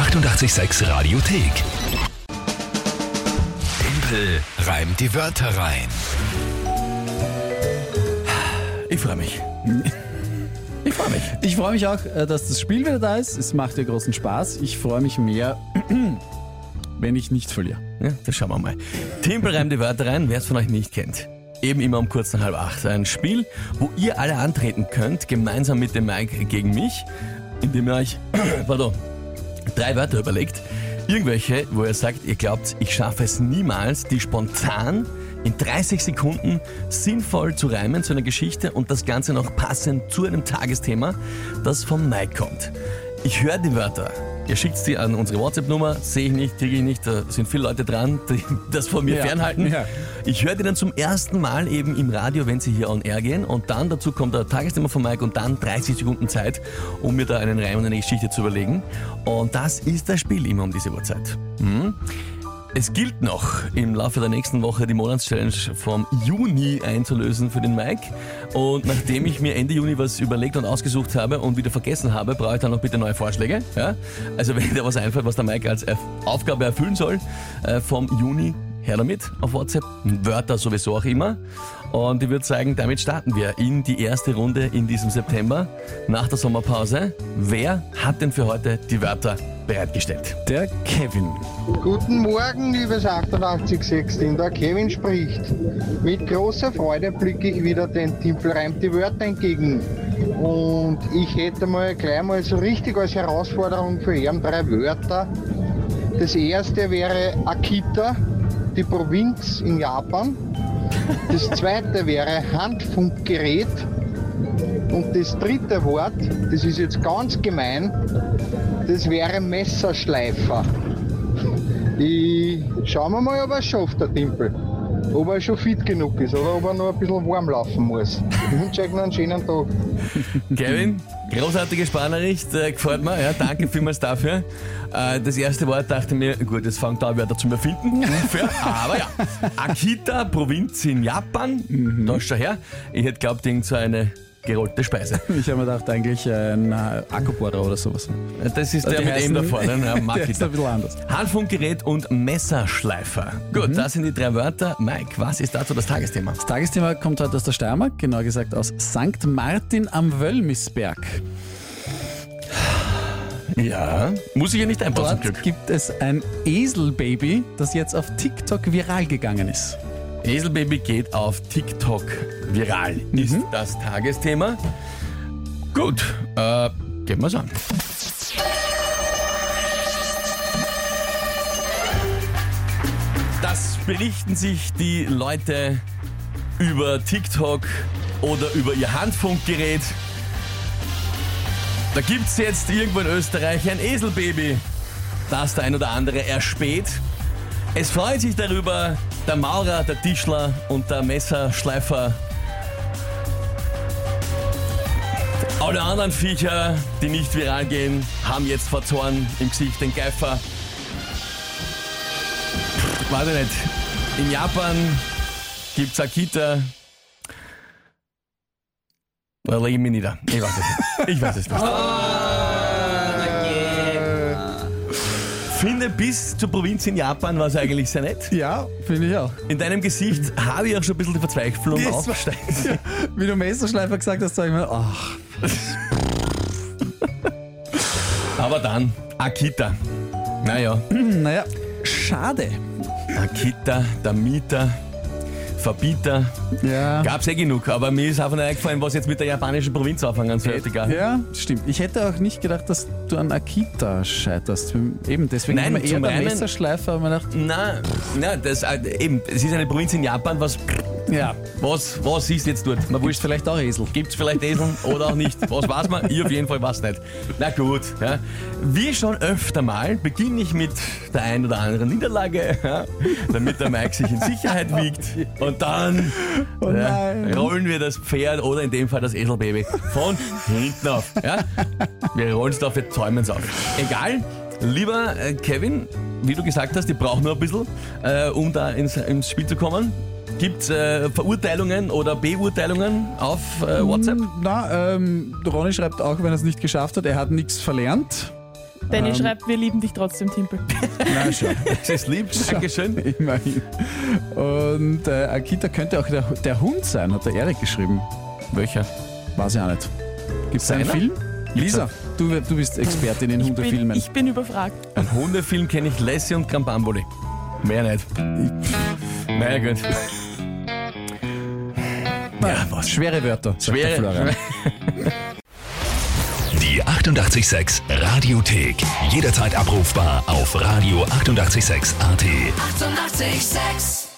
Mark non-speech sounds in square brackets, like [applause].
886 Radiothek. Tempel reimt die Wörter rein. Ich freue mich. Ich freue mich. Ich freue mich auch, äh, dass das Spiel wieder da ist. Es macht ja großen Spaß. Ich freue mich mehr, [clears throat] wenn ich nicht verliere. Ja, das schauen wir mal. Tempel reimt die Wörter rein, wer es von euch nicht kennt. Eben immer um kurz nach halb acht. Ein Spiel, wo ihr alle antreten könnt, gemeinsam mit dem Mike gegen mich, indem ihr euch, [clears throat] pardon, drei Wörter überlegt. Irgendwelche, wo ihr sagt, ihr glaubt, ich schaffe es niemals, die spontan in 30 Sekunden sinnvoll zu reimen zu einer Geschichte und das Ganze noch passend zu einem Tagesthema, das vom Mike kommt. Ich höre die Wörter. Ihr schickt sie an unsere WhatsApp-Nummer, sehe ich nicht, kriege ich nicht, da sind viele Leute dran, die [laughs] das von mir Ja, fernhalten. ja. Ich höre die dann zum ersten Mal eben im Radio, wenn sie hier on air gehen und dann dazu kommt der Tagesthema von Mike und dann 30 Sekunden Zeit, um mir da einen Reim und eine Geschichte zu überlegen. Und das ist das Spiel immer um diese Uhrzeit. Hm? Es gilt noch im Laufe der nächsten Woche die Monatschallenge vom Juni einzulösen für den Mike. Und nachdem ich mir Ende Juni was überlegt und ausgesucht habe und wieder vergessen habe, brauche ich dann noch bitte neue Vorschläge. Ja? Also [laughs] wenn dir was einfällt, was der Mike als Aufgabe erfüllen soll, äh, vom Juni her damit auf WhatsApp. Wörter sowieso auch immer. Und ich würde sagen, damit starten wir in die erste Runde in diesem September nach der Sommerpause. Wer hat denn für heute die Wörter bereitgestellt? Der Kevin. Guten Morgen, liebes 88616, der Kevin spricht. Mit großer Freude blicke ich wieder den Timpel reimt die Wörter entgegen. Und ich hätte mal gleich mal so richtig als Herausforderung für ihn drei Wörter. Das erste wäre Akita, die Provinz in Japan. Das zweite wäre Handfunkgerät. Und das dritte Wort, das ist jetzt ganz gemein, das wäre Messerschleifer. Ich schauen wir mal, ob er es schafft, der Timpel. Ob er schon fit genug ist oder ob er noch ein bisschen warm laufen muss. Ich wünsche euch noch einen schönen Tag. [laughs] Kevin, großartige Sparnachricht, äh, gefällt mir. Ja, danke vielmals dafür. Äh, das erste Wort dachte mir, gut, jetzt fangen da Wörter zum Erfinden. Unfair, aber ja. Akita, Provinz in Japan, da ist schon her. Ich hätte glaubt, irgend so eine gerollte Speise. [laughs] Ich habe mir gedacht, eigentlich ein äh, Akkubohrer oder sowas. Das ist der Die mit heißen- M da vorne, ne? Der ist ein bisschen anders. Handfunkgerät und Messerschleifer. Gut, das sind die drei Wörter. Mike, was ist dazu das Tagesthema? Das Tagesthema kommt heute aus der Steiermark, genauer gesagt aus St. Martin am Wöllmisberg. Ja. Muss ich ja nicht einbauen Dort Glück. gibt es ein Eselbaby, das jetzt auf TikTok viral gegangen ist. Eselbaby geht auf TikTok viral. Ist das Tagesthema? Gut, äh, gehen wir's an. Das berichten sich die Leute über TikTok oder über ihr Handfunkgerät. Da gibt's jetzt irgendwo in Österreich ein Eselbaby, das der ein oder andere erspäht. Es freut sich darüber der Maurer, der Tischler und der Messerschleifer. Alle anderen Viecher, die nicht viral gehen, haben jetzt vor Zorn im Gesicht den Geifer. Weiß ich nicht. In Japan gibt's Akita. Da lege ich mich nieder. Ich weiß es nicht. Ich weiß es nicht. Finde bis zur Provinz in Japan war es eigentlich sehr nett. Ja, finde ich auch. In deinem Gesicht habe ich auch schon ein bisschen die Verzweiflung Das war- aufgesteigt. [laughs] Wie du Messerschleifer gesagt hast, sag ich mir, ach, Aber dann, Akita. Naja, naja, schade. Akita, der Mieter, Verbieter. Ja. Gab's eh genug, aber mir ist einfach nicht eingefallen, was jetzt mit der japanischen Provinz anfangen soll. Egal. Ja, stimmt. Ich hätte auch nicht gedacht, dass du an Akita scheiterst. Eben, deswegen Nein, eher zum der Messerschleifer, aber mir gedacht, Nein, nein, das, äh, eben, es ist eine Provinz in Japan, was, ja, was, was ist jetzt dort? Man wurscht vielleicht auch Esel. Gibt's vielleicht Eseln oder auch nicht? Was weiß man? Ich auf jeden Fall weiß nicht. Na gut. Ja. Wie schon öfter mal beginne ich mit der ein oder anderen Niederlage, ja, damit der Mike sich in Sicherheit wiegt. Und dann Oh ja, rollen wir das Pferd oder in dem Fall das Eselbaby von hinten auf. Ja. Wir rollen es auf, wir zäumen es auf. Egal. Lieber äh, Kevin, wie du gesagt hast, ich brauche nur ein bisschen, äh, um da ins, ins Spiel zu kommen. Gibt es äh, Verurteilungen oder Beurteilungen auf äh, WhatsApp? Na, ähm, Ronny schreibt auch, wenn er es nicht geschafft hat, er hat nichts verlernt. Danny Ähm. schreibt, wir lieben dich trotzdem, Timpel. [laughs] Na schon. Das [laughs] ist lieb, Dankeschön. Immerhin. Und äh, Akita könnte auch der, der Hund sein, hat der Erik geschrieben. Welcher? Weiß ich auch nicht. Gibt es einen? Film? Lisa, du, du bist Expertin in Ich bin, Hundefilmen. ich bin überfragt. Ein Hundefilm kenne ich Lassie und Krambamboli. Mehr nicht. Naja, gut. Ja, was? Schwere Wörter, sagt der Schwere. Florian. [laughs] Die 886 Radiothek. Jederzeit abrufbar auf radio886.at. 886! 886